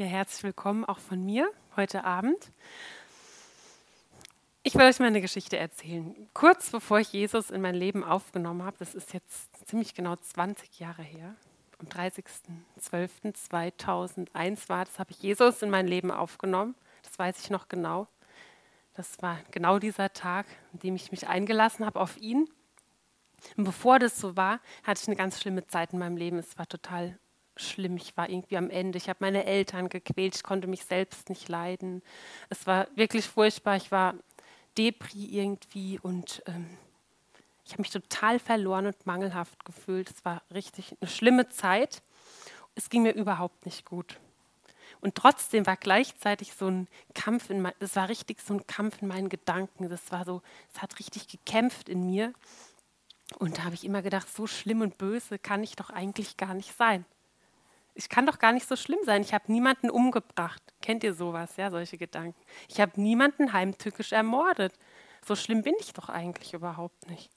Ja, herzlich willkommen auch von mir heute Abend. Ich will euch meine Geschichte erzählen. Kurz bevor ich Jesus in mein Leben aufgenommen habe, das ist jetzt ziemlich genau 20 Jahre her, am 30.12.2001 war das, habe ich Jesus in mein Leben aufgenommen. Das weiß ich noch genau. Das war genau dieser Tag, an dem ich mich eingelassen habe auf ihn. Und bevor das so war, hatte ich eine ganz schlimme Zeit in meinem Leben. Es war total schlimm. Ich war irgendwie am Ende. Ich habe meine Eltern gequält. Ich konnte mich selbst nicht leiden. Es war wirklich furchtbar. Ich war Depri irgendwie und ähm, ich habe mich total verloren und mangelhaft gefühlt. Es war richtig eine schlimme Zeit. Es ging mir überhaupt nicht gut. Und trotzdem war gleichzeitig so ein Kampf in mein, es war richtig so ein Kampf in meinen Gedanken. Das war so, es hat richtig gekämpft in mir. Und da habe ich immer gedacht, so schlimm und böse kann ich doch eigentlich gar nicht sein ich kann doch gar nicht so schlimm sein. Ich habe niemanden umgebracht. Kennt ihr sowas, ja, solche Gedanken? Ich habe niemanden heimtückisch ermordet. So schlimm bin ich doch eigentlich überhaupt nicht.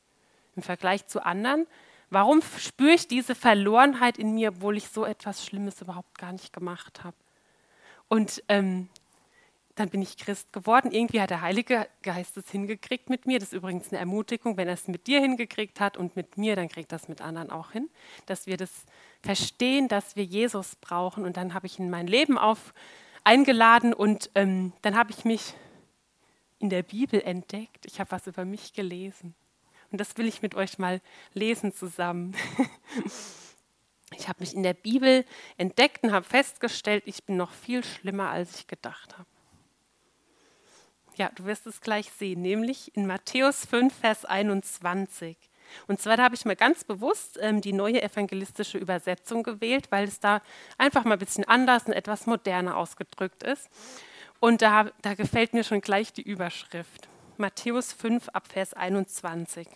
Im Vergleich zu anderen, warum spüre ich diese Verlorenheit in mir, obwohl ich so etwas Schlimmes überhaupt gar nicht gemacht habe? Und ähm, dann bin ich Christ geworden. Irgendwie hat der Heilige Geist es hingekriegt mit mir. Das ist übrigens eine Ermutigung. Wenn er es mit dir hingekriegt hat und mit mir, dann kriegt das mit anderen auch hin. Dass wir das verstehen, dass wir Jesus brauchen. Und dann habe ich in mein Leben auf, eingeladen und ähm, dann habe ich mich in der Bibel entdeckt. Ich habe was über mich gelesen. Und das will ich mit euch mal lesen zusammen. ich habe mich in der Bibel entdeckt und habe festgestellt, ich bin noch viel schlimmer, als ich gedacht habe. Ja, du wirst es gleich sehen, nämlich in Matthäus 5, Vers 21. Und zwar da habe ich mal ganz bewusst ähm, die neue evangelistische Übersetzung gewählt, weil es da einfach mal ein bisschen anders und etwas moderner ausgedrückt ist. Und da, da gefällt mir schon gleich die Überschrift. Matthäus 5 ab Vers 21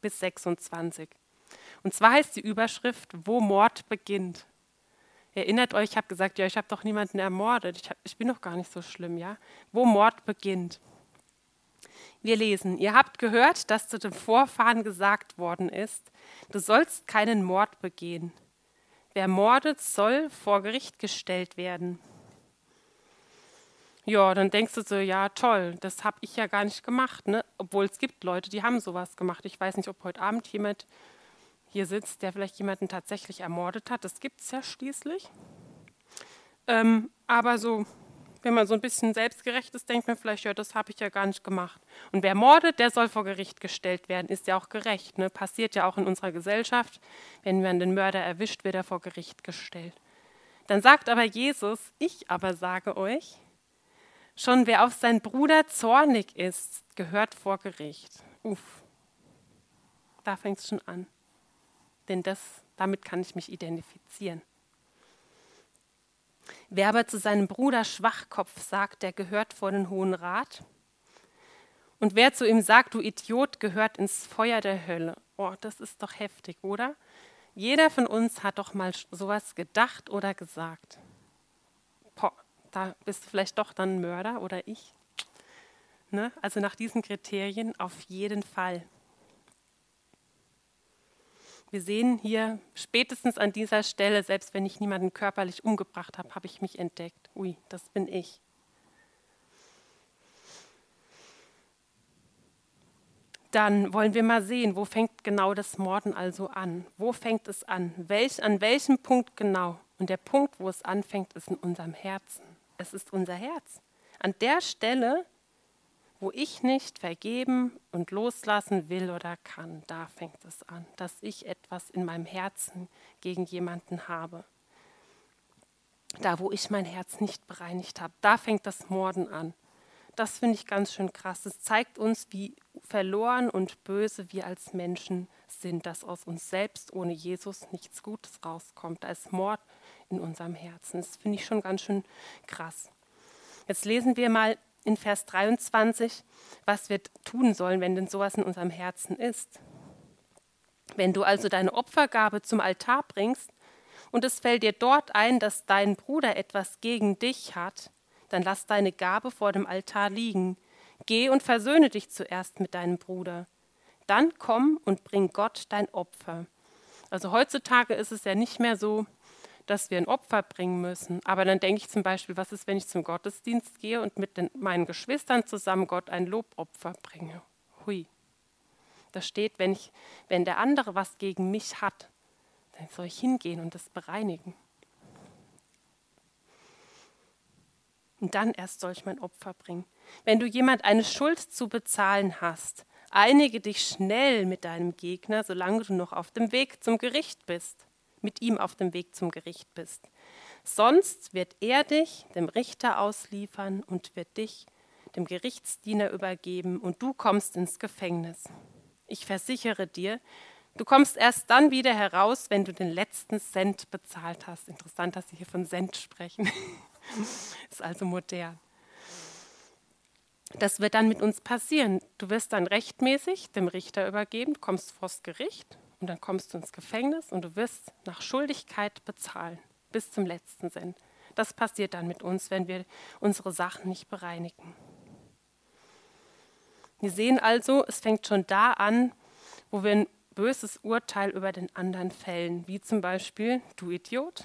bis 26. Und zwar heißt die Überschrift, wo Mord beginnt. Erinnert euch, ich habe gesagt, ja, ich habe doch niemanden ermordet. Ich, hab, ich bin doch gar nicht so schlimm, ja. Wo Mord beginnt. Wir lesen, ihr habt gehört, dass zu den Vorfahren gesagt worden ist, du sollst keinen Mord begehen. Wer mordet, soll vor Gericht gestellt werden. Ja, dann denkst du so, ja, toll, das habe ich ja gar nicht gemacht, ne? Obwohl es gibt Leute, die haben sowas gemacht. Ich weiß nicht, ob heute Abend jemand hier sitzt, der vielleicht jemanden tatsächlich ermordet hat. Das gibt es ja schließlich. Ähm, aber so, wenn man so ein bisschen selbstgerecht ist, denkt man vielleicht, ja, das habe ich ja gar nicht gemacht. Und wer mordet, der soll vor Gericht gestellt werden, ist ja auch gerecht. Ne? Passiert ja auch in unserer Gesellschaft. Wenn man den Mörder erwischt, wird er vor Gericht gestellt. Dann sagt aber Jesus, ich aber sage euch, schon wer auf seinen Bruder zornig ist, gehört vor Gericht. Uff, da fängt es schon an denn das, damit kann ich mich identifizieren. Wer aber zu seinem Bruder Schwachkopf sagt, der gehört vor den Hohen Rat. Und wer zu ihm sagt, du Idiot, gehört ins Feuer der Hölle. Oh, das ist doch heftig, oder? Jeder von uns hat doch mal sowas gedacht oder gesagt. Boah, da bist du vielleicht doch dann Mörder oder ich. Ne? Also nach diesen Kriterien auf jeden Fall. Wir sehen hier spätestens an dieser Stelle, selbst wenn ich niemanden körperlich umgebracht habe, habe ich mich entdeckt. Ui, das bin ich. Dann wollen wir mal sehen, wo fängt genau das Morden also an? Wo fängt es an? Welch, an welchem Punkt genau? Und der Punkt, wo es anfängt, ist in unserem Herzen. Es ist unser Herz. An der Stelle wo ich nicht vergeben und loslassen will oder kann, da fängt es an, dass ich etwas in meinem Herzen gegen jemanden habe. Da, wo ich mein Herz nicht bereinigt habe, da fängt das Morden an. Das finde ich ganz schön krass. Es zeigt uns, wie verloren und böse wir als Menschen sind, dass aus uns selbst ohne Jesus nichts Gutes rauskommt. Da ist Mord in unserem Herzen. Das finde ich schon ganz schön krass. Jetzt lesen wir mal in Vers 23, was wir tun sollen, wenn denn sowas in unserem Herzen ist. Wenn du also deine Opfergabe zum Altar bringst und es fällt dir dort ein, dass dein Bruder etwas gegen dich hat, dann lass deine Gabe vor dem Altar liegen. Geh und versöhne dich zuerst mit deinem Bruder. Dann komm und bring Gott dein Opfer. Also heutzutage ist es ja nicht mehr so, dass wir ein Opfer bringen müssen. Aber dann denke ich zum Beispiel, was ist, wenn ich zum Gottesdienst gehe und mit den, meinen Geschwistern zusammen Gott ein Lobopfer bringe? Hui. Da steht, wenn, ich, wenn der andere was gegen mich hat, dann soll ich hingehen und das bereinigen. Und dann erst soll ich mein Opfer bringen. Wenn du jemand eine Schuld zu bezahlen hast, einige dich schnell mit deinem Gegner, solange du noch auf dem Weg zum Gericht bist, mit ihm auf dem Weg zum Gericht bist. Sonst wird er dich dem Richter ausliefern und wird dich dem Gerichtsdiener übergeben und du kommst ins Gefängnis. Ich versichere dir, du kommst erst dann wieder heraus, wenn du den letzten Cent bezahlt hast. Interessant, dass Sie hier von Cent sprechen. Ist also modern. Das wird dann mit uns passieren. Du wirst dann rechtmäßig dem Richter übergeben, kommst vors Gericht und dann kommst du ins Gefängnis und du wirst nach Schuldigkeit bezahlen, bis zum letzten Cent. Das passiert dann mit uns, wenn wir unsere Sachen nicht bereinigen. Wir sehen also, es fängt schon da an, wo wir ein böses Urteil über den anderen fällen, wie zum Beispiel, du Idiot.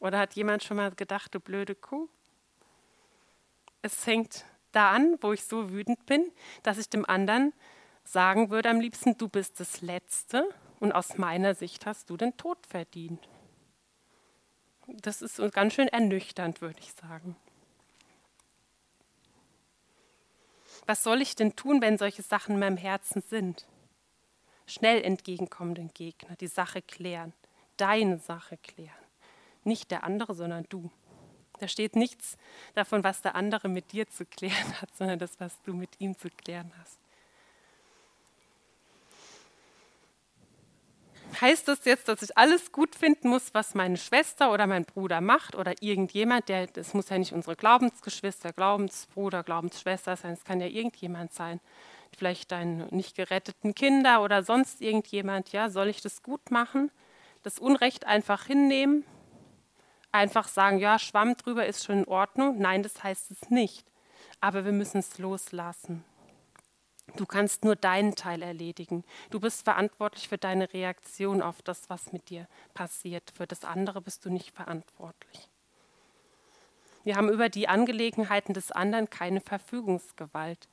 Oder hat jemand schon mal gedacht, du blöde Kuh? Es fängt da an, wo ich so wütend bin, dass ich dem anderen sagen würde am liebsten, du bist das Letzte und aus meiner Sicht hast du den Tod verdient. Das ist ganz schön ernüchternd, würde ich sagen. Was soll ich denn tun, wenn solche Sachen in meinem Herzen sind? Schnell entgegenkommen den Gegner, die Sache klären, deine Sache klären. Nicht der andere, sondern du. Da steht nichts davon, was der andere mit dir zu klären hat, sondern das, was du mit ihm zu klären hast. Heißt das jetzt, dass ich alles gut finden muss, was meine Schwester oder mein Bruder macht oder irgendjemand, der, das muss ja nicht unsere Glaubensgeschwister, Glaubensbruder, Glaubensschwester sein, es kann ja irgendjemand sein, vielleicht deine nicht geretteten Kinder oder sonst irgendjemand, ja, soll ich das gut machen, das Unrecht einfach hinnehmen, einfach sagen, ja, Schwamm drüber ist schon in Ordnung? Nein, das heißt es nicht. Aber wir müssen es loslassen. Du kannst nur deinen Teil erledigen. Du bist verantwortlich für deine Reaktion auf das, was mit dir passiert. Für das andere bist du nicht verantwortlich. Wir haben über die Angelegenheiten des anderen keine Verfügungsgewalt.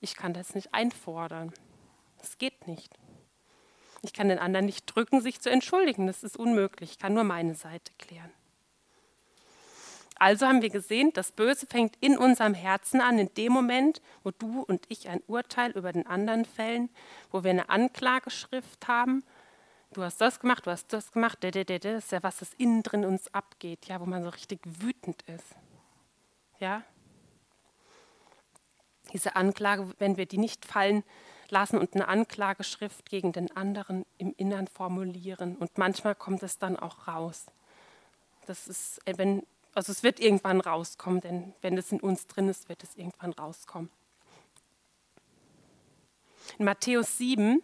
Ich kann das nicht einfordern. Es geht nicht. Ich kann den anderen nicht drücken, sich zu entschuldigen. Das ist unmöglich. Ich kann nur meine Seite klären. Also haben wir gesehen, das Böse fängt in unserem Herzen an, in dem Moment, wo du und ich ein Urteil über den anderen fällen, wo wir eine Anklageschrift haben. Du hast das gemacht, du hast das gemacht, das ist ja was, das innen drin uns abgeht, ja, wo man so richtig wütend ist. Ja? Diese Anklage, wenn wir die nicht fallen lassen und eine Anklageschrift gegen den anderen im Innern formulieren. Und manchmal kommt es dann auch raus. Das ist, wenn also es wird irgendwann rauskommen, denn wenn es in uns drin ist, wird es irgendwann rauskommen. In Matthäus 7,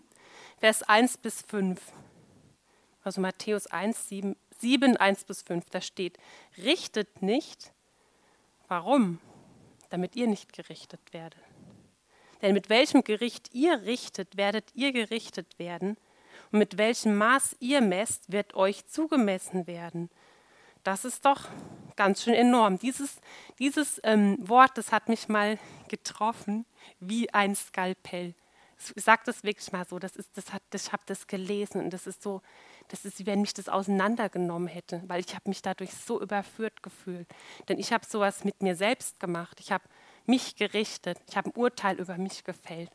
Vers 1 bis 5, also Matthäus 1, 7, 7 1 bis 5, da steht, richtet nicht. Warum? Damit ihr nicht gerichtet werdet. Denn mit welchem Gericht ihr richtet, werdet ihr gerichtet werden. Und mit welchem Maß ihr messt, wird euch zugemessen werden. Das ist doch ganz schön enorm. Dieses, dieses ähm, Wort, das hat mich mal getroffen wie ein Skalpell. Ich sage das wirklich mal so, das ist, das hat, ich habe das gelesen und das ist so, das ist, wie wenn mich das auseinandergenommen hätte, weil ich habe mich dadurch so überführt gefühlt. Denn ich habe sowas mit mir selbst gemacht. Ich habe mich gerichtet. Ich habe ein Urteil über mich gefällt.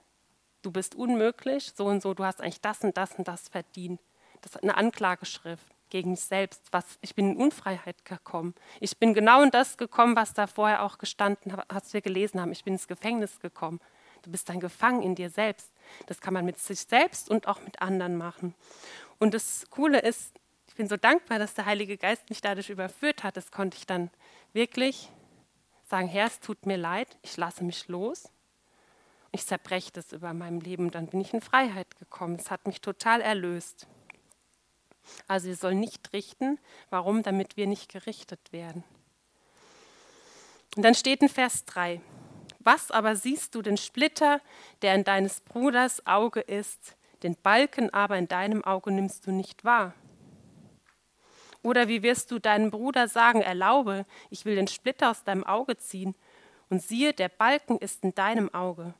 Du bist unmöglich, so und so, du hast eigentlich das und das und das verdient. Das ist eine Anklageschrift gegen mich selbst. Was, ich bin in Unfreiheit gekommen. Ich bin genau in das gekommen, was da vorher auch gestanden hat, was wir gelesen haben. Ich bin ins Gefängnis gekommen. Du bist dann gefangen in dir selbst. Das kann man mit sich selbst und auch mit anderen machen. Und das Coole ist, ich bin so dankbar, dass der Heilige Geist mich dadurch überführt hat. Das konnte ich dann wirklich sagen, Herr, es tut mir leid, ich lasse mich los. Ich zerbreche das über meinem Leben. Dann bin ich in Freiheit gekommen. Es hat mich total erlöst. Also wir sollen nicht richten. Warum? Damit wir nicht gerichtet werden. Und dann steht in Vers 3, was aber siehst du den Splitter, der in deines Bruders Auge ist, den Balken aber in deinem Auge nimmst du nicht wahr? Oder wie wirst du deinem Bruder sagen, erlaube, ich will den Splitter aus deinem Auge ziehen, und siehe, der Balken ist in deinem Auge.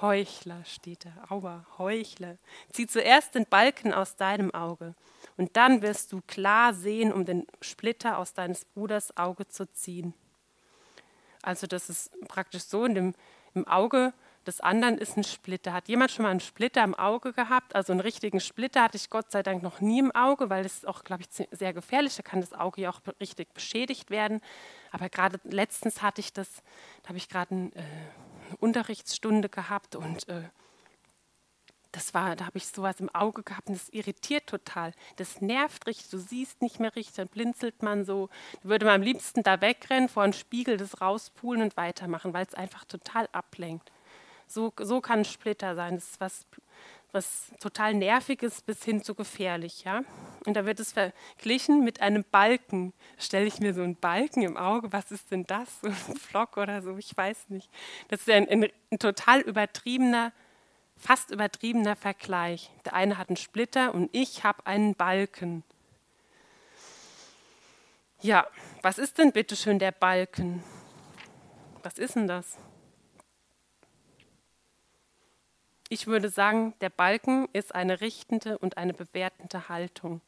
Heuchler steht da, aua, Heuchler. Zieh zuerst den Balken aus deinem Auge, und dann wirst du klar sehen, um den Splitter aus deines Bruders Auge zu ziehen. Also das ist praktisch so, in dem, im Auge des anderen ist ein Splitter. Hat jemand schon mal einen Splitter im Auge gehabt? Also einen richtigen Splitter hatte ich Gott sei Dank noch nie im Auge, weil das ist auch, glaube ich, sehr gefährlich. Da kann das Auge ja auch richtig beschädigt werden. Aber gerade letztens hatte ich das, da habe ich gerade ein, äh, Unterrichtsstunde gehabt und äh, das war, da habe ich sowas im Auge gehabt und das irritiert total. Das nervt richtig, du siehst nicht mehr richtig, dann blinzelt man so. Da würde man am liebsten da wegrennen, vor einen Spiegel das rauspulen und weitermachen, weil es einfach total ablenkt. So, so kann ein Splitter sein. Das ist was, was total nerviges bis hin zu gefährlich. Ja? Und da wird es verglichen mit einem Balken. Stelle ich mir so einen Balken im Auge, was ist denn das? So ein Flock oder so, ich weiß nicht. Das ist ein, ein, ein total übertriebener fast übertriebener Vergleich. Der eine hat einen Splitter und ich habe einen Balken. Ja, was ist denn bitte schön der Balken? Was ist denn das? Ich würde sagen, der Balken ist eine richtende und eine bewertende Haltung.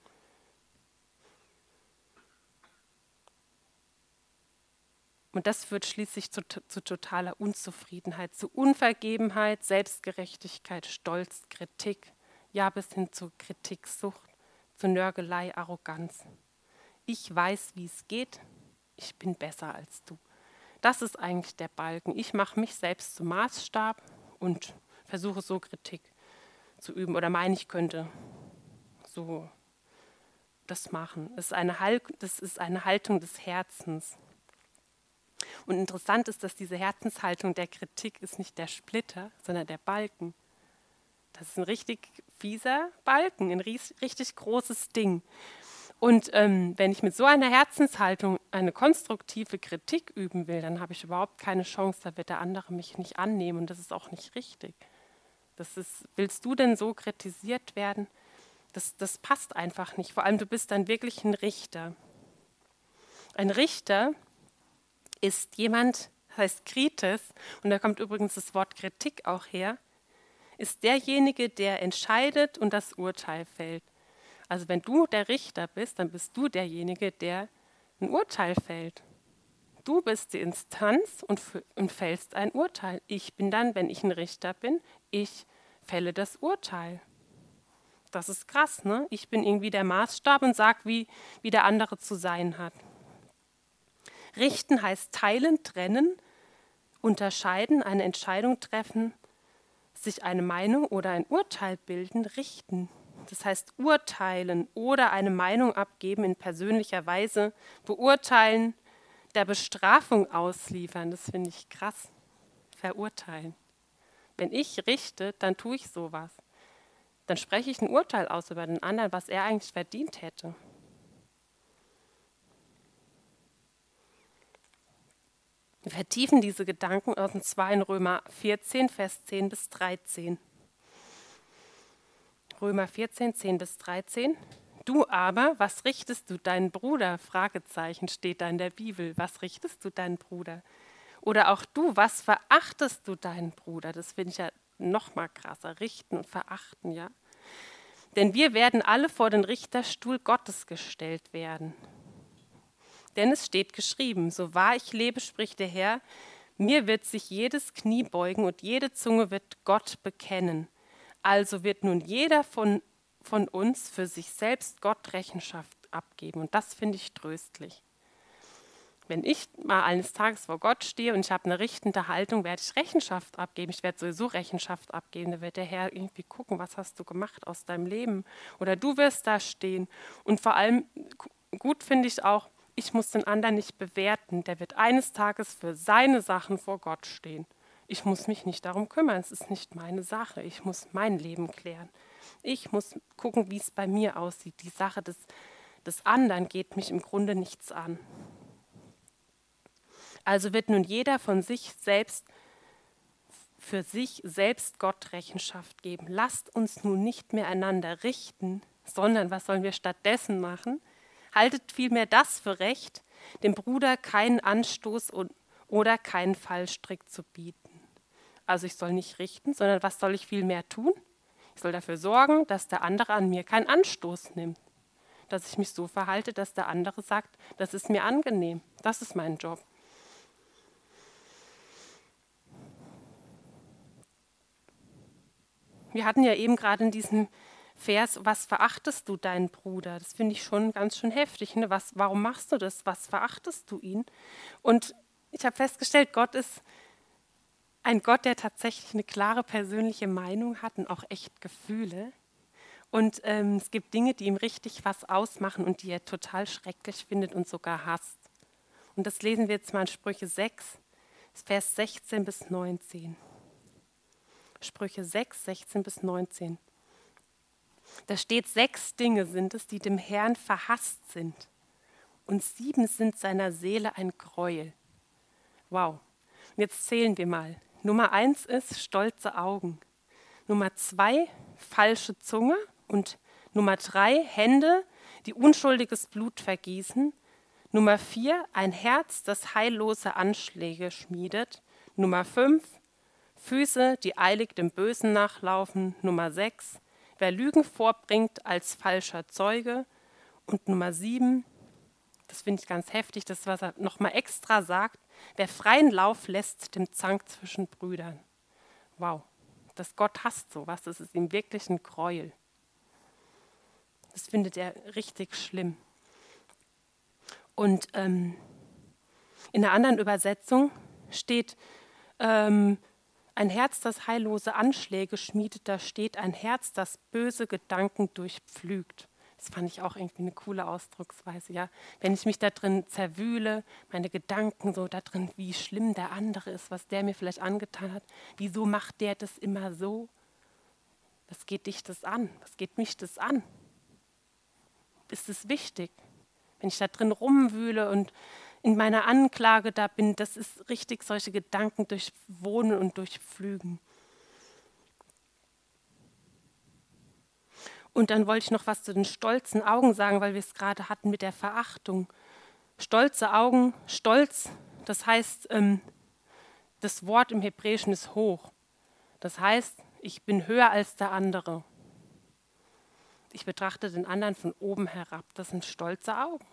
Und das führt schließlich zu, zu, totaler Unzufriedenheit, zu Unvergebenheit, Selbstgerechtigkeit, Stolz, Kritik, ja bis hin zu Kritiksucht, zu Nörgelei, Arroganz. Ich weiß, wie es geht, ich bin besser als du. Das ist eigentlich der Balken. Ich mache mich selbst zum Maßstab und versuche so Kritik zu üben oder meine, ich könnte so das machen. Das ist eine, das ist eine Haltung des Herzens. Und interessant ist, dass diese Herzenshaltung der Kritik ist nicht der Splitter, sondern der Balken. Das ist ein richtig fieser Balken, ein richtig großes Ding. Und ähm, wenn ich mit so einer Herzenshaltung eine konstruktive Kritik üben will, dann habe ich überhaupt keine Chance, da wird der andere mich nicht annehmen und das ist auch nicht richtig. Das ist, willst du denn so kritisiert werden? Das, das passt einfach nicht. Vor allem, du bist dann wirklich ein Richter. Ein Richter ist jemand, heißt Krites, und da kommt übrigens das Wort Kritik auch her, ist derjenige, der entscheidet und das Urteil fällt. Also wenn du der Richter bist, dann bist du derjenige, der ein Urteil fällt. Du bist die Instanz und, und fällst ein Urteil. Ich bin dann, wenn ich ein Richter bin, ich fälle das Urteil. Das ist krass, ne? Ich bin irgendwie der Maßstab und sage, wie, wie der andere zu sein hat. Richten heißt teilen, trennen, unterscheiden, eine Entscheidung treffen, sich eine Meinung oder ein Urteil bilden, richten. Das heißt urteilen oder eine Meinung abgeben in persönlicher Weise, beurteilen, der Bestrafung ausliefern. Das finde ich krass. Verurteilen. Wenn ich richte, dann tue ich sowas. Dann spreche ich ein Urteil aus über den anderen, was er eigentlich verdient hätte. Wir vertiefen diese Gedanken aus dem 2 in Römer 14, Vers 10 bis 13. Römer 14, 10 bis 13. Du aber, was richtest du deinen Bruder? Fragezeichen steht da in der Bibel. Was richtest du deinen Bruder? Oder auch du, was verachtest du deinen Bruder? Das finde ich ja noch mal krasser. Richten und verachten, ja. Denn wir werden alle vor den Richterstuhl Gottes gestellt werden. Denn es steht geschrieben, so wahr ich lebe, spricht der Herr, mir wird sich jedes Knie beugen und jede Zunge wird Gott bekennen. Also wird nun jeder von, von uns für sich selbst Gott Rechenschaft abgeben. Und das finde ich tröstlich. Wenn ich mal eines Tages vor Gott stehe und ich habe eine richtende Haltung, werde ich Rechenschaft abgeben. Ich werde sowieso Rechenschaft abgeben. Da wird der Herr irgendwie gucken, was hast du gemacht aus deinem Leben. Oder du wirst da stehen. Und vor allem gut finde ich auch, ich muss den anderen nicht bewerten. Der wird eines Tages für seine Sachen vor Gott stehen. Ich muss mich nicht darum kümmern. Es ist nicht meine Sache. Ich muss mein Leben klären. Ich muss gucken, wie es bei mir aussieht. Die Sache des, des anderen geht mich im Grunde nichts an. Also wird nun jeder von sich selbst für sich selbst Gott Rechenschaft geben. Lasst uns nun nicht mehr einander richten, sondern was sollen wir stattdessen machen? haltet vielmehr das für recht, dem Bruder keinen Anstoß oder keinen Fallstrick zu bieten. Also ich soll nicht richten, sondern was soll ich vielmehr tun? Ich soll dafür sorgen, dass der andere an mir keinen Anstoß nimmt. Dass ich mich so verhalte, dass der andere sagt, das ist mir angenehm. Das ist mein Job. Wir hatten ja eben gerade in diesem Vers, was verachtest du deinen Bruder? Das finde ich schon ganz schön heftig. Ne? Was, warum machst du das? Was verachtest du ihn? Und ich habe festgestellt, Gott ist ein Gott, der tatsächlich eine klare persönliche Meinung hat und auch echt Gefühle. Und ähm, es gibt Dinge, die ihm richtig was ausmachen und die er total schrecklich findet und sogar hasst. Und das lesen wir jetzt mal in Sprüche 6, Vers 16 bis 19. Sprüche 6, 16 bis 19. Da steht, sechs Dinge sind es, die dem Herrn verhasst sind. Und sieben sind seiner Seele ein Gräuel. Wow. Und jetzt zählen wir mal. Nummer eins ist stolze Augen. Nummer zwei, falsche Zunge. Und Nummer drei, Hände, die unschuldiges Blut vergießen. Nummer vier, ein Herz, das heillose Anschläge schmiedet. Nummer fünf, Füße, die eilig dem Bösen nachlaufen. Nummer sechs, wer Lügen vorbringt als falscher Zeuge. Und Nummer sieben, das finde ich ganz heftig, das, was er nochmal extra sagt, wer freien Lauf lässt dem Zank zwischen Brüdern. Wow, dass Gott hasst sowas, das ist ihm wirklich ein Gräuel. Das findet er richtig schlimm. Und ähm, in einer anderen Übersetzung steht, ähm, ein Herz, das heillose Anschläge schmiedet, da steht ein Herz, das böse Gedanken durchpflügt. Das fand ich auch irgendwie eine coole Ausdrucksweise, ja. Wenn ich mich da drin zerwühle, meine Gedanken so da drin, wie schlimm der andere ist, was der mir vielleicht angetan hat, wieso macht der das immer so? Was geht dich das an? Was geht mich das an? Ist es wichtig? Wenn ich da drin rumwühle und in meiner Anklage da bin, das ist richtig solche Gedanken durchwohnen und durchpflügen. Und dann wollte ich noch was zu den stolzen Augen sagen, weil wir es gerade hatten mit der Verachtung. Stolze Augen, Stolz, das heißt, ähm, das Wort im Hebräischen ist hoch. Das heißt, ich bin höher als der andere. Ich betrachte den anderen von oben herab. Das sind stolze Augen.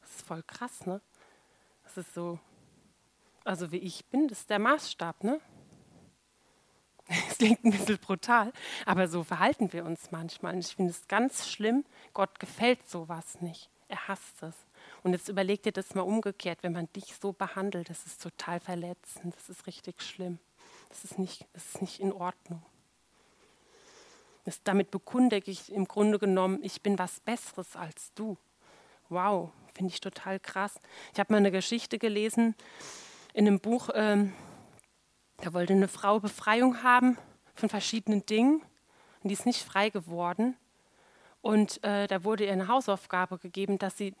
Das ist voll krass, ne? Das ist so, also wie ich bin, das ist der Maßstab, ne? Es klingt ein bisschen brutal, aber so verhalten wir uns manchmal. Und ich finde es ganz schlimm. Gott gefällt sowas nicht. Er hasst es. Und jetzt überleg dir das mal umgekehrt, wenn man dich so behandelt, das ist total verletzend, das ist richtig schlimm. Das ist nicht, das ist nicht in Ordnung. Das, damit bekundige ich im Grunde genommen, ich bin was Besseres als du. Wow, finde ich total krass. Ich habe mal eine Geschichte gelesen in einem Buch, ähm, da wollte eine Frau Befreiung haben von verschiedenen Dingen und die ist nicht frei geworden. Und äh, da wurde ihr eine Hausaufgabe gegeben, dass sie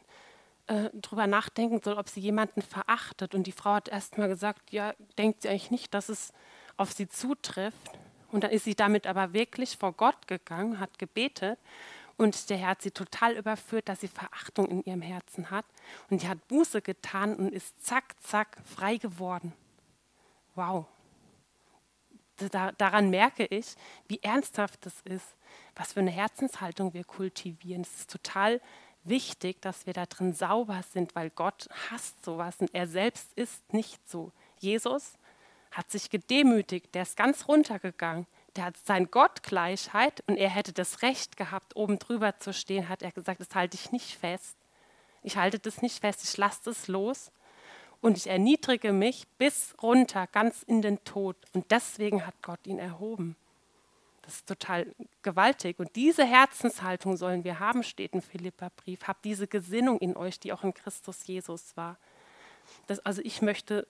äh, darüber nachdenken soll, ob sie jemanden verachtet. Und die Frau hat erst mal gesagt, ja, denkt sie eigentlich nicht, dass es auf sie zutrifft. Und dann ist sie damit aber wirklich vor Gott gegangen, hat gebetet und der Herr hat sie total überführt, dass sie Verachtung in ihrem Herzen hat. Und sie hat Buße getan und ist zack, zack frei geworden. Wow. Da, daran merke ich, wie ernsthaft das ist, was für eine Herzenshaltung wir kultivieren. Es ist total wichtig, dass wir da drin sauber sind, weil Gott hasst sowas und er selbst ist nicht so. Jesus hat sich gedemütigt, der ist ganz runtergegangen der hat sein Gottgleichheit und er hätte das Recht gehabt, oben drüber zu stehen, hat er gesagt, das halte ich nicht fest. Ich halte das nicht fest, ich lasse das los und ich erniedrige mich bis runter, ganz in den Tod. Und deswegen hat Gott ihn erhoben. Das ist total gewaltig. Und diese Herzenshaltung sollen wir haben, steht im Philipperbrief. Habt diese Gesinnung in euch, die auch in Christus Jesus war. Das, also ich möchte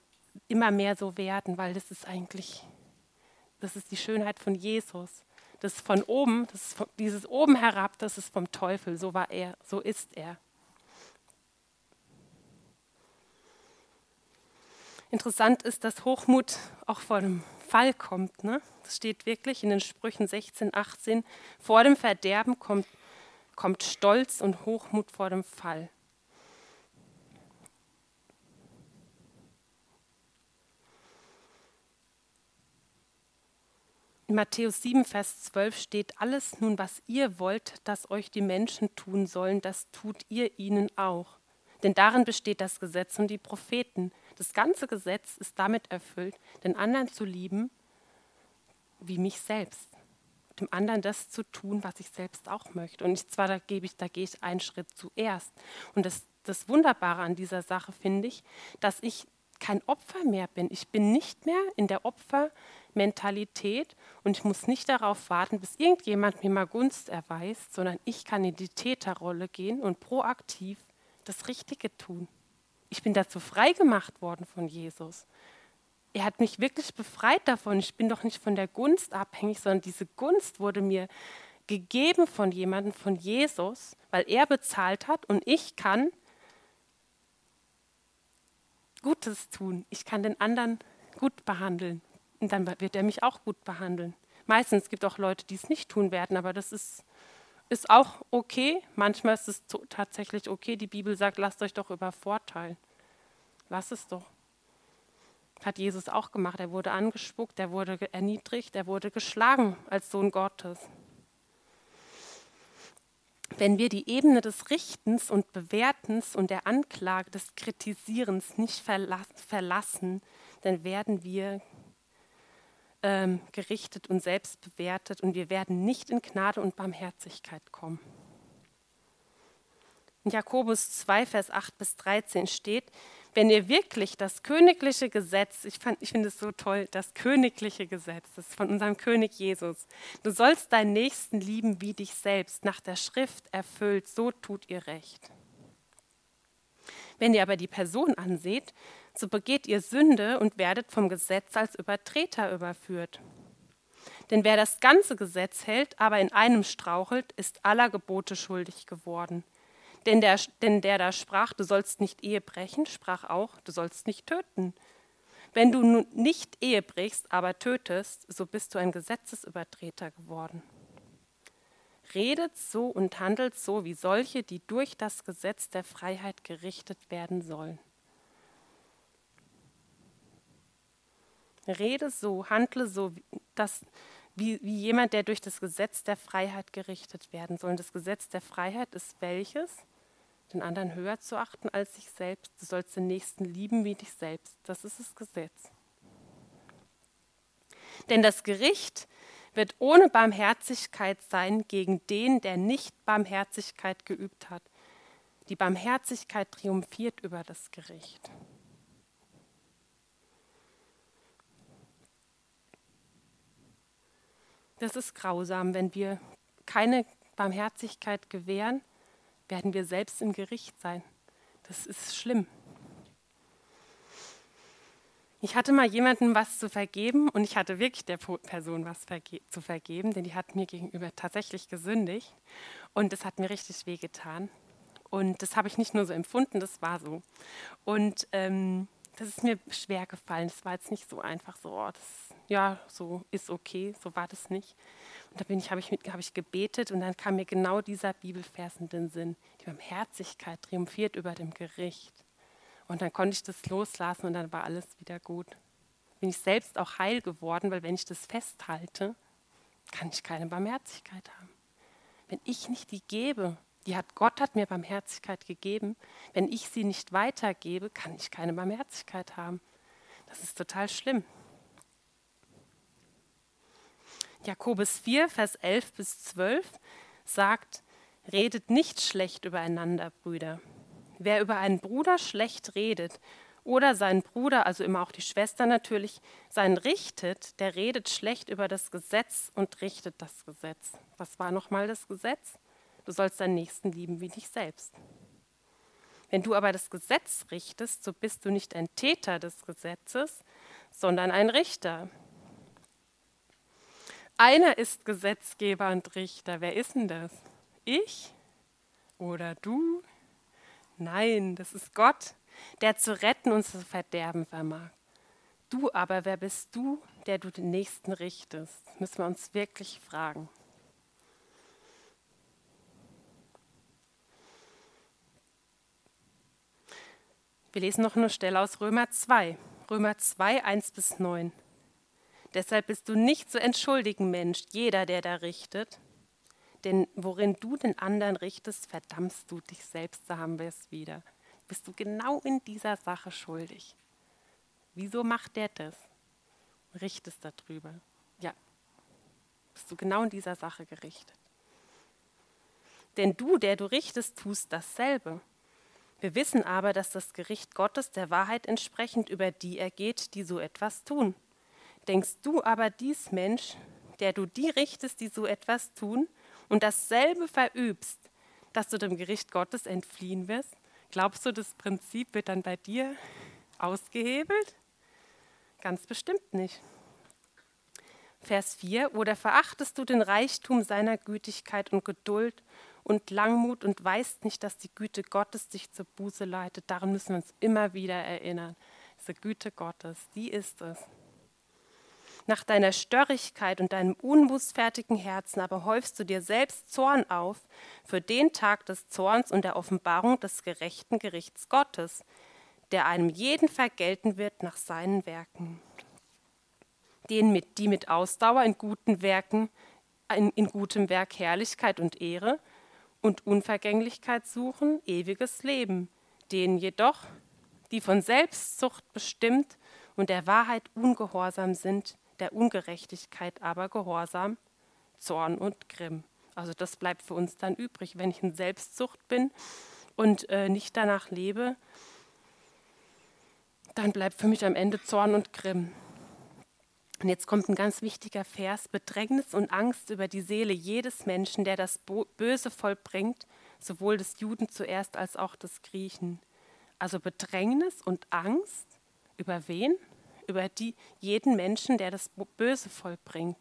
immer mehr so werden, weil das ist eigentlich das ist die Schönheit von Jesus. Das ist von oben, das ist von, dieses oben herab, das ist vom Teufel. So war er, so ist er. Interessant ist, dass Hochmut auch vor dem Fall kommt. Ne? Das steht wirklich in den Sprüchen 16, 18. Vor dem Verderben kommt, kommt Stolz und Hochmut vor dem Fall. In Matthäus 7, Vers 12 steht, alles nun, was ihr wollt, dass euch die Menschen tun sollen, das tut ihr ihnen auch. Denn darin besteht das Gesetz und die Propheten. Das ganze Gesetz ist damit erfüllt, den anderen zu lieben wie mich selbst. Dem anderen das zu tun, was ich selbst auch möchte. Und ich, zwar, da, gebe ich, da gehe ich einen Schritt zuerst. Und das, das Wunderbare an dieser Sache finde ich, dass ich kein Opfer mehr bin. Ich bin nicht mehr in der Opfermentalität und ich muss nicht darauf warten, bis irgendjemand mir mal Gunst erweist, sondern ich kann in die Täterrolle gehen und proaktiv das Richtige tun. Ich bin dazu freigemacht worden von Jesus. Er hat mich wirklich befreit davon. Ich bin doch nicht von der Gunst abhängig, sondern diese Gunst wurde mir gegeben von jemandem, von Jesus, weil er bezahlt hat und ich kann Gutes tun. Ich kann den anderen gut behandeln und dann wird er mich auch gut behandeln. Meistens gibt es auch Leute, die es nicht tun werden, aber das ist ist auch okay. Manchmal ist es tatsächlich okay. Die Bibel sagt, lasst euch doch übervorteilen. Lass es doch. Hat Jesus auch gemacht. Er wurde angespuckt, er wurde erniedrigt, er wurde geschlagen als Sohn Gottes. Wenn wir die Ebene des Richtens und Bewertens und der Anklage, des Kritisierens nicht verlassen, dann werden wir ähm, gerichtet und selbst bewertet und wir werden nicht in Gnade und Barmherzigkeit kommen. In Jakobus 2, Vers 8 bis 13 steht, wenn ihr wirklich das königliche Gesetz, ich, ich finde es so toll, das königliche Gesetz, das ist von unserem König Jesus, du sollst deinen Nächsten lieben wie dich selbst, nach der Schrift erfüllt, so tut ihr recht. Wenn ihr aber die Person anseht, so begeht ihr Sünde und werdet vom Gesetz als Übertreter überführt. Denn wer das ganze Gesetz hält, aber in einem strauchelt, ist aller Gebote schuldig geworden. Denn der, denn der da sprach, du sollst nicht Ehe brechen, sprach auch, du sollst nicht töten. Wenn du nun nicht Ehe brichst, aber tötest, so bist du ein Gesetzesübertreter geworden. Redet so und handelt so wie solche, die durch das Gesetz der Freiheit gerichtet werden sollen. Rede so, handle so, dass, wie, wie jemand, der durch das Gesetz der Freiheit gerichtet werden soll. Und das Gesetz der Freiheit ist welches? Den anderen höher zu achten als sich selbst. Du sollst den Nächsten lieben wie dich selbst. Das ist das Gesetz. Denn das Gericht wird ohne Barmherzigkeit sein gegen den, der nicht Barmherzigkeit geübt hat. Die Barmherzigkeit triumphiert über das Gericht. Das ist grausam. Wenn wir keine Barmherzigkeit gewähren, werden wir selbst im Gericht sein. Das ist schlimm. Ich hatte mal jemandem was zu vergeben und ich hatte wirklich der Person was verge zu vergeben, denn die hat mir gegenüber tatsächlich gesündigt und das hat mir richtig wehgetan. Und das habe ich nicht nur so empfunden, das war so. Und ähm, das ist mir schwer gefallen. Das war jetzt nicht so einfach so, oh, das, ja, so ist okay, so war das nicht. Und da ich, habe ich, hab ich gebetet und dann kam mir genau dieser Bibelvers in den Sinn. Die Barmherzigkeit triumphiert über dem Gericht. Und dann konnte ich das loslassen und dann war alles wieder gut. Bin ich selbst auch heil geworden, weil wenn ich das festhalte, kann ich keine Barmherzigkeit haben. Wenn ich nicht die gebe, die hat Gott hat mir Barmherzigkeit gegeben. Wenn ich sie nicht weitergebe, kann ich keine Barmherzigkeit haben. Das ist total schlimm. Jakobus 4, Vers 11 bis 12 sagt, redet nicht schlecht übereinander, Brüder. Wer über einen Bruder schlecht redet oder seinen Bruder, also immer auch die Schwester natürlich, seinen richtet, der redet schlecht über das Gesetz und richtet das Gesetz. Was war nochmal das Gesetz? Du sollst deinen Nächsten lieben wie dich selbst. Wenn du aber das Gesetz richtest, so bist du nicht ein Täter des Gesetzes, sondern ein Richter. Einer ist Gesetzgeber und Richter. Wer ist denn das? Ich oder du? Nein, das ist Gott, der zu retten und zu verderben vermag. Du aber, wer bist du, der du den Nächsten richtest? Müssen wir uns wirklich fragen. Wir lesen noch eine Stelle aus Römer 2. Römer 2, 1 bis 9. Deshalb bist du nicht zu entschuldigen, Mensch, jeder, der da richtet. Denn worin du den anderen richtest, verdammst du dich selbst, da haben wir es wieder. Bist du genau in dieser Sache schuldig. Wieso macht der das? Richtest darüber. Ja, bist du genau in dieser Sache gerichtet. Denn du, der du richtest, tust dasselbe. Wir wissen aber, dass das Gericht Gottes der Wahrheit entsprechend über die ergeht, die so etwas tun. Denkst du aber dies, Mensch, der du die richtest, die so etwas tun, und dasselbe verübst, dass du dem Gericht Gottes entfliehen wirst? Glaubst du, das Prinzip wird dann bei dir ausgehebelt? Ganz bestimmt nicht. Vers 4, oder verachtest du den Reichtum seiner Gütigkeit und Geduld und Langmut und weißt nicht, dass die Güte Gottes dich zur Buße leitet? Daran müssen wir uns immer wieder erinnern. Diese Güte Gottes, die ist es. Nach deiner Störrigkeit und deinem unbußfertigen Herzen aber häufst du dir selbst Zorn auf für den Tag des Zorns und der Offenbarung des gerechten Gerichts Gottes, der einem jeden vergelten wird nach seinen Werken. Denen, mit, die mit Ausdauer in guten Werken, in, in gutem Werk Herrlichkeit und Ehre und Unvergänglichkeit suchen, ewiges Leben. Denen jedoch, die von Selbstsucht bestimmt und der Wahrheit ungehorsam sind, der Ungerechtigkeit aber Gehorsam, Zorn und Grimm. Also das bleibt für uns dann übrig. Wenn ich in Selbstsucht bin und äh, nicht danach lebe, dann bleibt für mich am Ende Zorn und Grimm. Und jetzt kommt ein ganz wichtiger Vers. Bedrängnis und Angst über die Seele jedes Menschen, der das Böse vollbringt, sowohl des Juden zuerst als auch des Griechen. Also Bedrängnis und Angst über wen? über die, jeden Menschen, der das Böse vollbringt.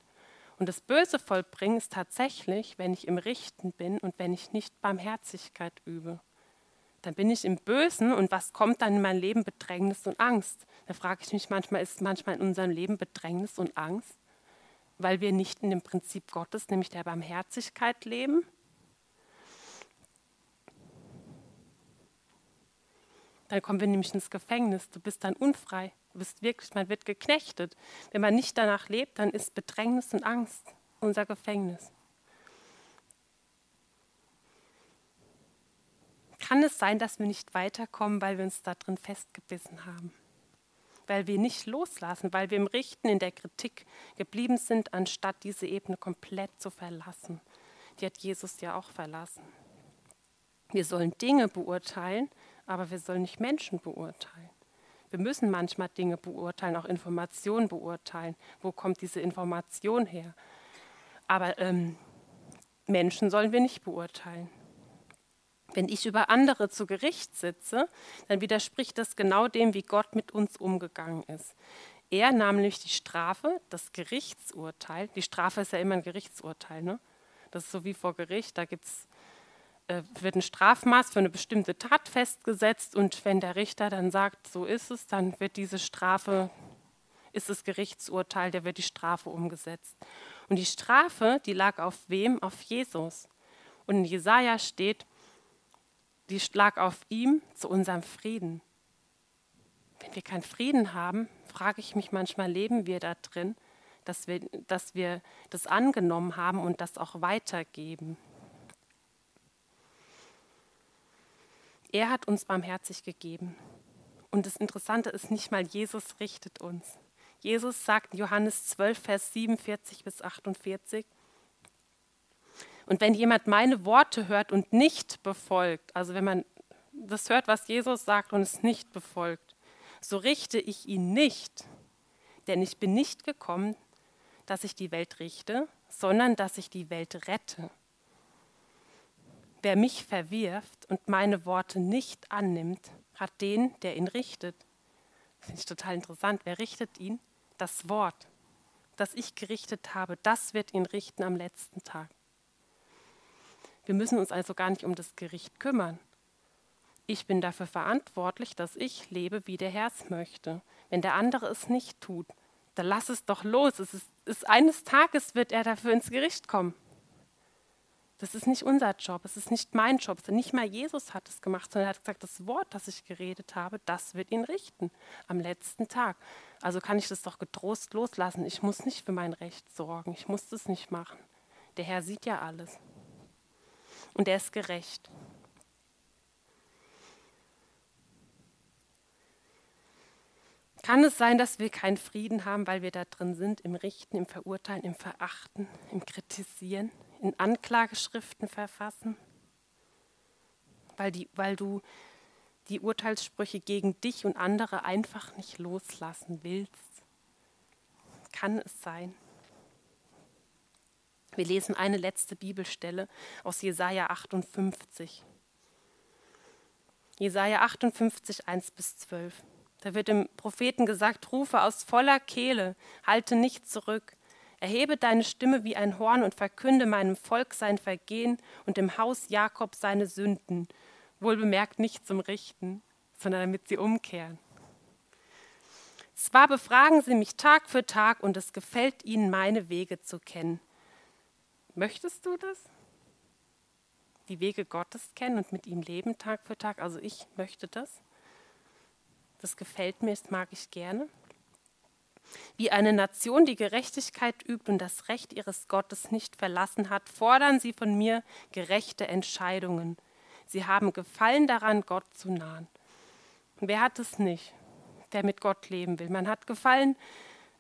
Und das Böse vollbringen ist tatsächlich, wenn ich im Richten bin und wenn ich nicht Barmherzigkeit übe. Dann bin ich im Bösen und was kommt dann in mein Leben? Bedrängnis und Angst. Da frage ich mich manchmal, ist manchmal in unserem Leben Bedrängnis und Angst, weil wir nicht in dem Prinzip Gottes, nämlich der Barmherzigkeit leben? Dann kommen wir nämlich ins Gefängnis. Du bist dann unfrei. Du bist wirklich, man wird geknechtet. Wenn man nicht danach lebt, dann ist Bedrängnis und Angst unser Gefängnis. Kann es sein, dass wir nicht weiterkommen, weil wir uns da drin festgebissen haben? Weil wir nicht loslassen, weil wir im Richten, in der Kritik geblieben sind, anstatt diese Ebene komplett zu verlassen. Die hat Jesus ja auch verlassen. Wir sollen Dinge beurteilen, aber wir sollen nicht Menschen beurteilen. Wir müssen manchmal Dinge beurteilen, auch Informationen beurteilen. Wo kommt diese Information her? Aber ähm, Menschen sollen wir nicht beurteilen. Wenn ich über andere zu Gericht sitze, dann widerspricht das genau dem, wie Gott mit uns umgegangen ist. Er nahm nämlich die Strafe, das Gerichtsurteil. Die Strafe ist ja immer ein Gerichtsurteil. Ne? Das ist so wie vor Gericht. Da gibt es äh, wird ein Strafmaß für eine bestimmte Tat festgesetzt und wenn der Richter dann sagt, so ist es, dann wird diese Strafe, ist das Gerichtsurteil, der wird die Strafe umgesetzt. Und die Strafe, die lag auf wem? Auf Jesus. Und in Jesaja steht, die lag auf ihm zu unserem Frieden. Wenn wir keinen Frieden haben, frage ich mich manchmal, leben wir da drin, dass wir, dass wir das angenommen haben und das auch weitergeben. Er hat uns barmherzig gegeben. Und das Interessante ist, nicht mal Jesus richtet uns. Jesus sagt in Johannes 12, Vers 47 bis 48, und wenn jemand meine Worte hört und nicht befolgt, also wenn man das hört, was Jesus sagt und es nicht befolgt, so richte ich ihn nicht, denn ich bin nicht gekommen, dass ich die Welt richte, sondern dass ich die Welt rette. Wer mich verwirft und meine Worte nicht annimmt, hat den, der ihn richtet. Finde ich total interessant. Wer richtet ihn? Das Wort, das ich gerichtet habe, das wird ihn richten am letzten Tag. Wir müssen uns also gar nicht um das Gericht kümmern. Ich bin dafür verantwortlich, dass ich lebe, wie der Herr es möchte. Wenn der andere es nicht tut, dann lass es doch los. Es ist, ist, eines Tages wird er dafür ins Gericht kommen. Das ist nicht unser Job, es ist nicht mein Job. Nicht mal Jesus hat es gemacht, sondern er hat gesagt, das Wort, das ich geredet habe, das wird ihn richten am letzten Tag. Also kann ich das doch getrost loslassen. Ich muss nicht für mein Recht sorgen, ich muss das nicht machen. Der Herr sieht ja alles. Und er ist gerecht. Kann es sein, dass wir keinen Frieden haben, weil wir da drin sind, im Richten, im Verurteilen, im Verachten, im Kritisieren, in Anklageschriften verfassen? Weil, die, weil du die Urteilssprüche gegen dich und andere einfach nicht loslassen willst? Kann es sein? Wir lesen eine letzte Bibelstelle aus Jesaja 58. Jesaja 58, 1 bis 12. Da wird dem Propheten gesagt: Rufe aus voller Kehle, halte nicht zurück. Erhebe deine Stimme wie ein Horn und verkünde meinem Volk sein Vergehen und dem Haus Jakob seine Sünden. Wohlbemerkt nicht zum Richten, sondern damit sie umkehren. Zwar befragen sie mich Tag für Tag und es gefällt ihnen, meine Wege zu kennen. Möchtest du das? Die Wege Gottes kennen und mit ihm leben Tag für Tag? Also ich möchte das. Das gefällt mir, das mag ich gerne. Wie eine Nation, die Gerechtigkeit übt und das Recht ihres Gottes nicht verlassen hat, fordern sie von mir gerechte Entscheidungen. Sie haben Gefallen daran, Gott zu nahen. Wer hat es nicht, der mit Gott leben will? Man hat Gefallen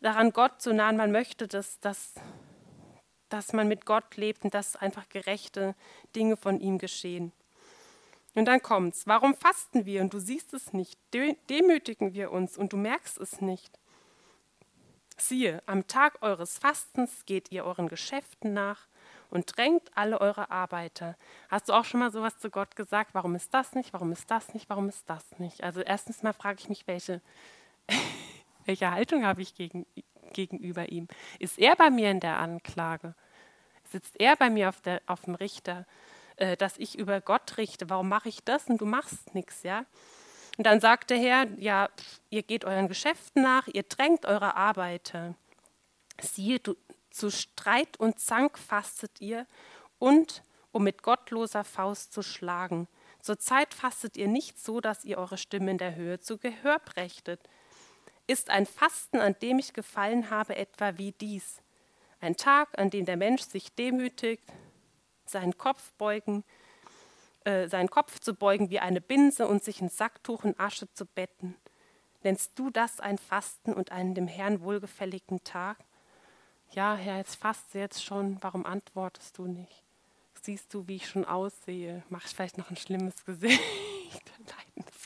daran, Gott zu nahen. Man möchte, dass, dass, dass man mit Gott lebt und dass einfach gerechte Dinge von ihm geschehen. Und dann kommt's. Warum fasten wir und du siehst es nicht? Demütigen wir uns und du merkst es nicht? Siehe, am Tag eures Fastens geht ihr euren Geschäften nach und drängt alle eure Arbeiter. Hast du auch schon mal sowas zu Gott gesagt? Warum ist das nicht? Warum ist das nicht? Warum ist das nicht? Also erstens mal frage ich mich, welche, welche Haltung habe ich gegen, gegenüber ihm? Ist er bei mir in der Anklage? Sitzt er bei mir auf, der, auf dem Richter? äh, dass ich über Gott richte. Warum mache ich das und du machst nichts, ja? Und dann sagt der Herr, ja, ihr geht euren Geschäften nach, ihr drängt eure Arbeiter. Siehe, du, zu Streit und Zank fastet ihr und um mit gottloser Faust zu schlagen. Zur Zeit fastet ihr nicht so, dass ihr eure Stimme in der Höhe zu Gehör brächtet. Ist ein Fasten, an dem ich gefallen habe, etwa wie dies? Ein Tag, an dem der Mensch sich demütigt, seinen Kopf beugen, äh, seinen Kopf zu beugen wie eine Binse und sich in Sacktuch und Asche zu betten. Nennst du das ein Fasten und einen dem Herrn wohlgefälligen Tag? Ja, Herr, jetzt fasst jetzt schon. Warum antwortest du nicht? Siehst du, wie ich schon aussehe? Mach ich vielleicht noch ein schlimmes Gesicht?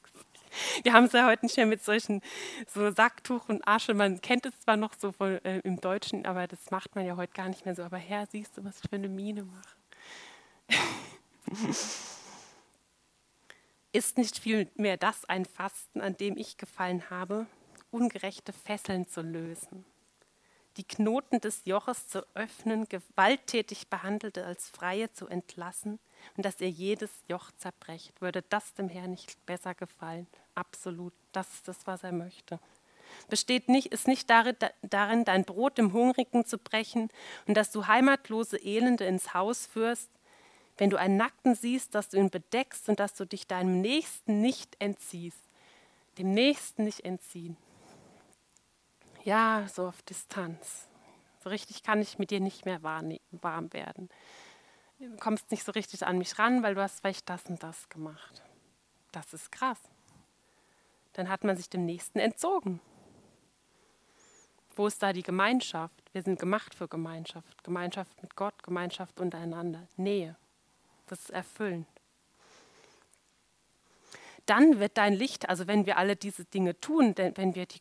Wir haben es ja heute nicht mehr mit solchen so Sacktuch und Asche. Man kennt es zwar noch so von, äh, im Deutschen, aber das macht man ja heute gar nicht mehr so. Aber Herr, siehst du, was ich für eine Miene mache? Ist nicht vielmehr das ein Fasten, an dem ich gefallen habe, ungerechte Fesseln zu lösen, die Knoten des Joches zu öffnen, gewalttätig Behandelte als Freie zu entlassen und dass ihr jedes Joch zerbrecht? Würde das dem Herrn nicht besser gefallen? Absolut. Das ist das, was er möchte. Besteht nicht, ist nicht darin, dein Brot dem Hungrigen zu brechen und dass du heimatlose Elende ins Haus führst, wenn du einen Nackten siehst, dass du ihn bedeckst und dass du dich deinem Nächsten nicht entziehst. Dem Nächsten nicht entziehen. Ja, so auf Distanz. So richtig kann ich mit dir nicht mehr warm werden. Du kommst nicht so richtig an mich ran, weil du hast vielleicht das und das gemacht. Das ist krass. Dann hat man sich dem Nächsten entzogen. Wo ist da die Gemeinschaft? Wir sind gemacht für Gemeinschaft. Gemeinschaft mit Gott, Gemeinschaft untereinander, Nähe das erfüllen. Dann wird dein Licht, also wenn wir alle diese Dinge tun, wenn wir die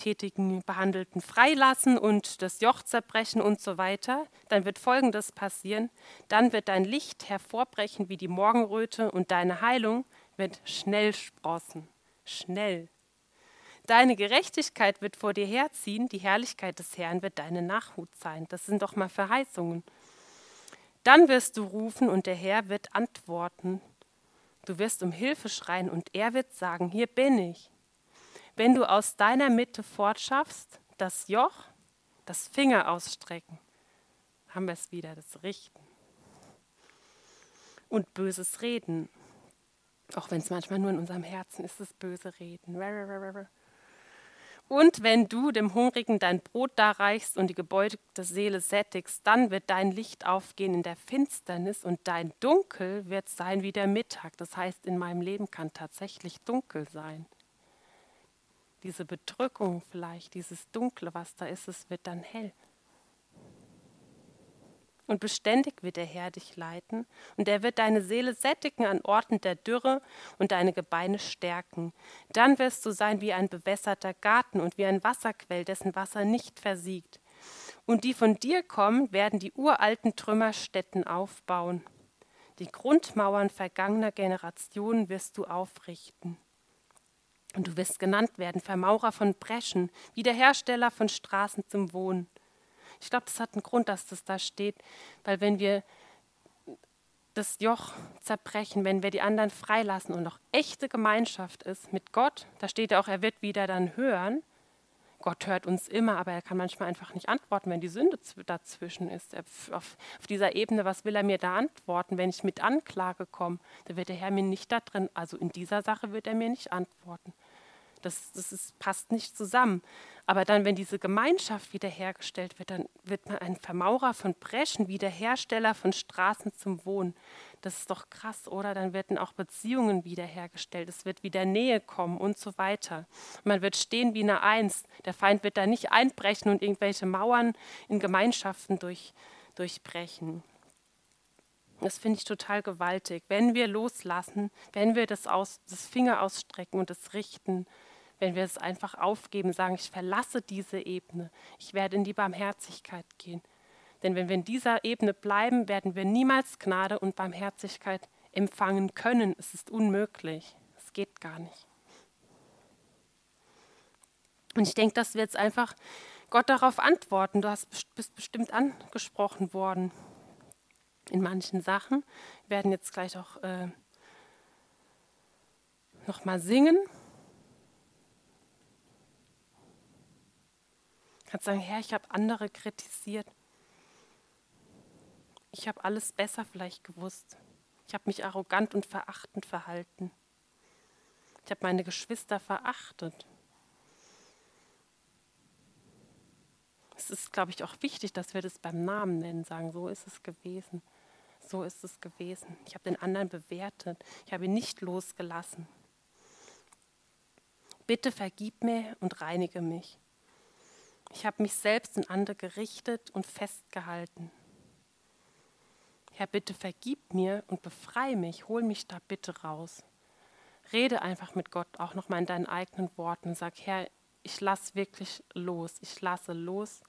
gewalttätigen Behandelten freilassen und das Joch zerbrechen und so weiter, dann wird Folgendes passieren. Dann wird dein Licht hervorbrechen wie die Morgenröte und deine Heilung wird schnell sprossen. Schnell. Deine Gerechtigkeit wird vor dir herziehen, die Herrlichkeit des Herrn wird deine Nachhut sein. Das sind doch mal Verheißungen. Dann wirst du rufen und der Herr wird antworten. Du wirst um Hilfe schreien und er wird sagen, hier bin ich. Wenn du aus deiner Mitte fortschaffst, das Joch, das Finger ausstrecken, haben wir es wieder, das Richten. und böses Reden. Auch wenn es manchmal nur in unserem Herzen ist, das böse Reden. Und wenn du dem Hungrigen dein Brot darreichst und die gebeugte Seele sättigst, dann wird dein Licht aufgehen in der Finsternis und dein Dunkel wird sein wie der Mittag. Das heißt, in meinem Leben kann tatsächlich dunkel sein. Diese Bedrückung vielleicht, dieses Dunkle, was da ist, es wird dann hell. Und beständig wird der Herr dich leiten, und er wird deine Seele sättigen an Orten der Dürre und deine Gebeine stärken. Dann wirst du sein wie ein bewässerter Garten und wie ein Wasserquell, dessen Wasser nicht versiegt. Und die von dir kommen, werden die uralten Trümmerstätten aufbauen. Die Grundmauern vergangener Generationen wirst du aufrichten. Und du wirst genannt werden, Vermaurer von Breschen, Wiederhersteller von Straßen zum Wohnen. Ich glaube, das hat einen Grund, dass das da steht, weil wenn wir das Joch zerbrechen, wenn wir die anderen freilassen und noch echte Gemeinschaft ist mit Gott, da steht ja auch, er wird wieder dann hören. Gott hört uns immer, aber er kann manchmal einfach nicht antworten, wenn die Sünde dazwischen ist. Auf, auf, dieser Ebene, was will er mir da antworten? Wenn ich mit Anklage komme, dann wird der Herr mir nicht da drin, also in dieser Sache wird er mir nicht antworten. Das, das ist, passt nicht zusammen. Aber dann, wenn diese Gemeinschaft wiederhergestellt wird, dann wird man ein Vermaurer von Breschen, Wiederhersteller von Straßen zum Wohnen. Das ist doch krass, oder? Dann werden auch Beziehungen wiederhergestellt. Es wird wieder Nähe kommen und so weiter. Man wird stehen wie eine Eins. Der Feind wird da nicht einbrechen und irgendwelche Mauern in Gemeinschaften durch, durchbrechen. Das finde ich total gewaltig. Wenn wir loslassen, wenn wir das, aus, das Finger ausstrecken und das richten, wenn wir es einfach aufgeben, sagen, ich verlasse diese Ebene, ich werde in die Barmherzigkeit gehen. Denn wenn wir in dieser Ebene bleiben, werden wir niemals Gnade und Barmherzigkeit empfangen können. Es ist unmöglich. Es geht gar nicht. Und ich denke, dass wir jetzt einfach Gott darauf antworten. Du hast, bist bestimmt angesprochen worden in manchen Sachen. Wir werden jetzt gleich auch äh, nochmal singen. Kannst sagen, Herr, ich habe andere kritisiert. Ich habe alles besser vielleicht gewusst. Ich habe mich arrogant und verachtend verhalten. Ich habe meine Geschwister verachtet. Es ist, glaube ich, auch wichtig, dass wir das beim Namen nennen, sagen, so ist es gewesen. So ist es gewesen. Ich habe den anderen bewertet. Ich habe ihn nicht losgelassen. Bitte vergib mir und reinige mich. Ich habe mich selbst und andere gerichtet und festgehalten. Herr, bitte vergib mir und befreie mich, hol mich da bitte raus. Rede einfach mit Gott, auch nochmal in deinen eigenen Worten. Sag, Herr, ich lasse wirklich los. Ich lasse los.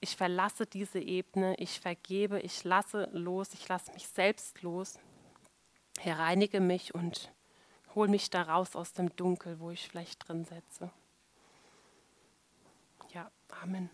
Ich verlasse diese Ebene. Ich vergebe. Ich lasse los. Ich lasse mich selbst los. Herr, reinige mich und hol mich da raus aus dem Dunkel, wo ich vielleicht drin setze. Amen.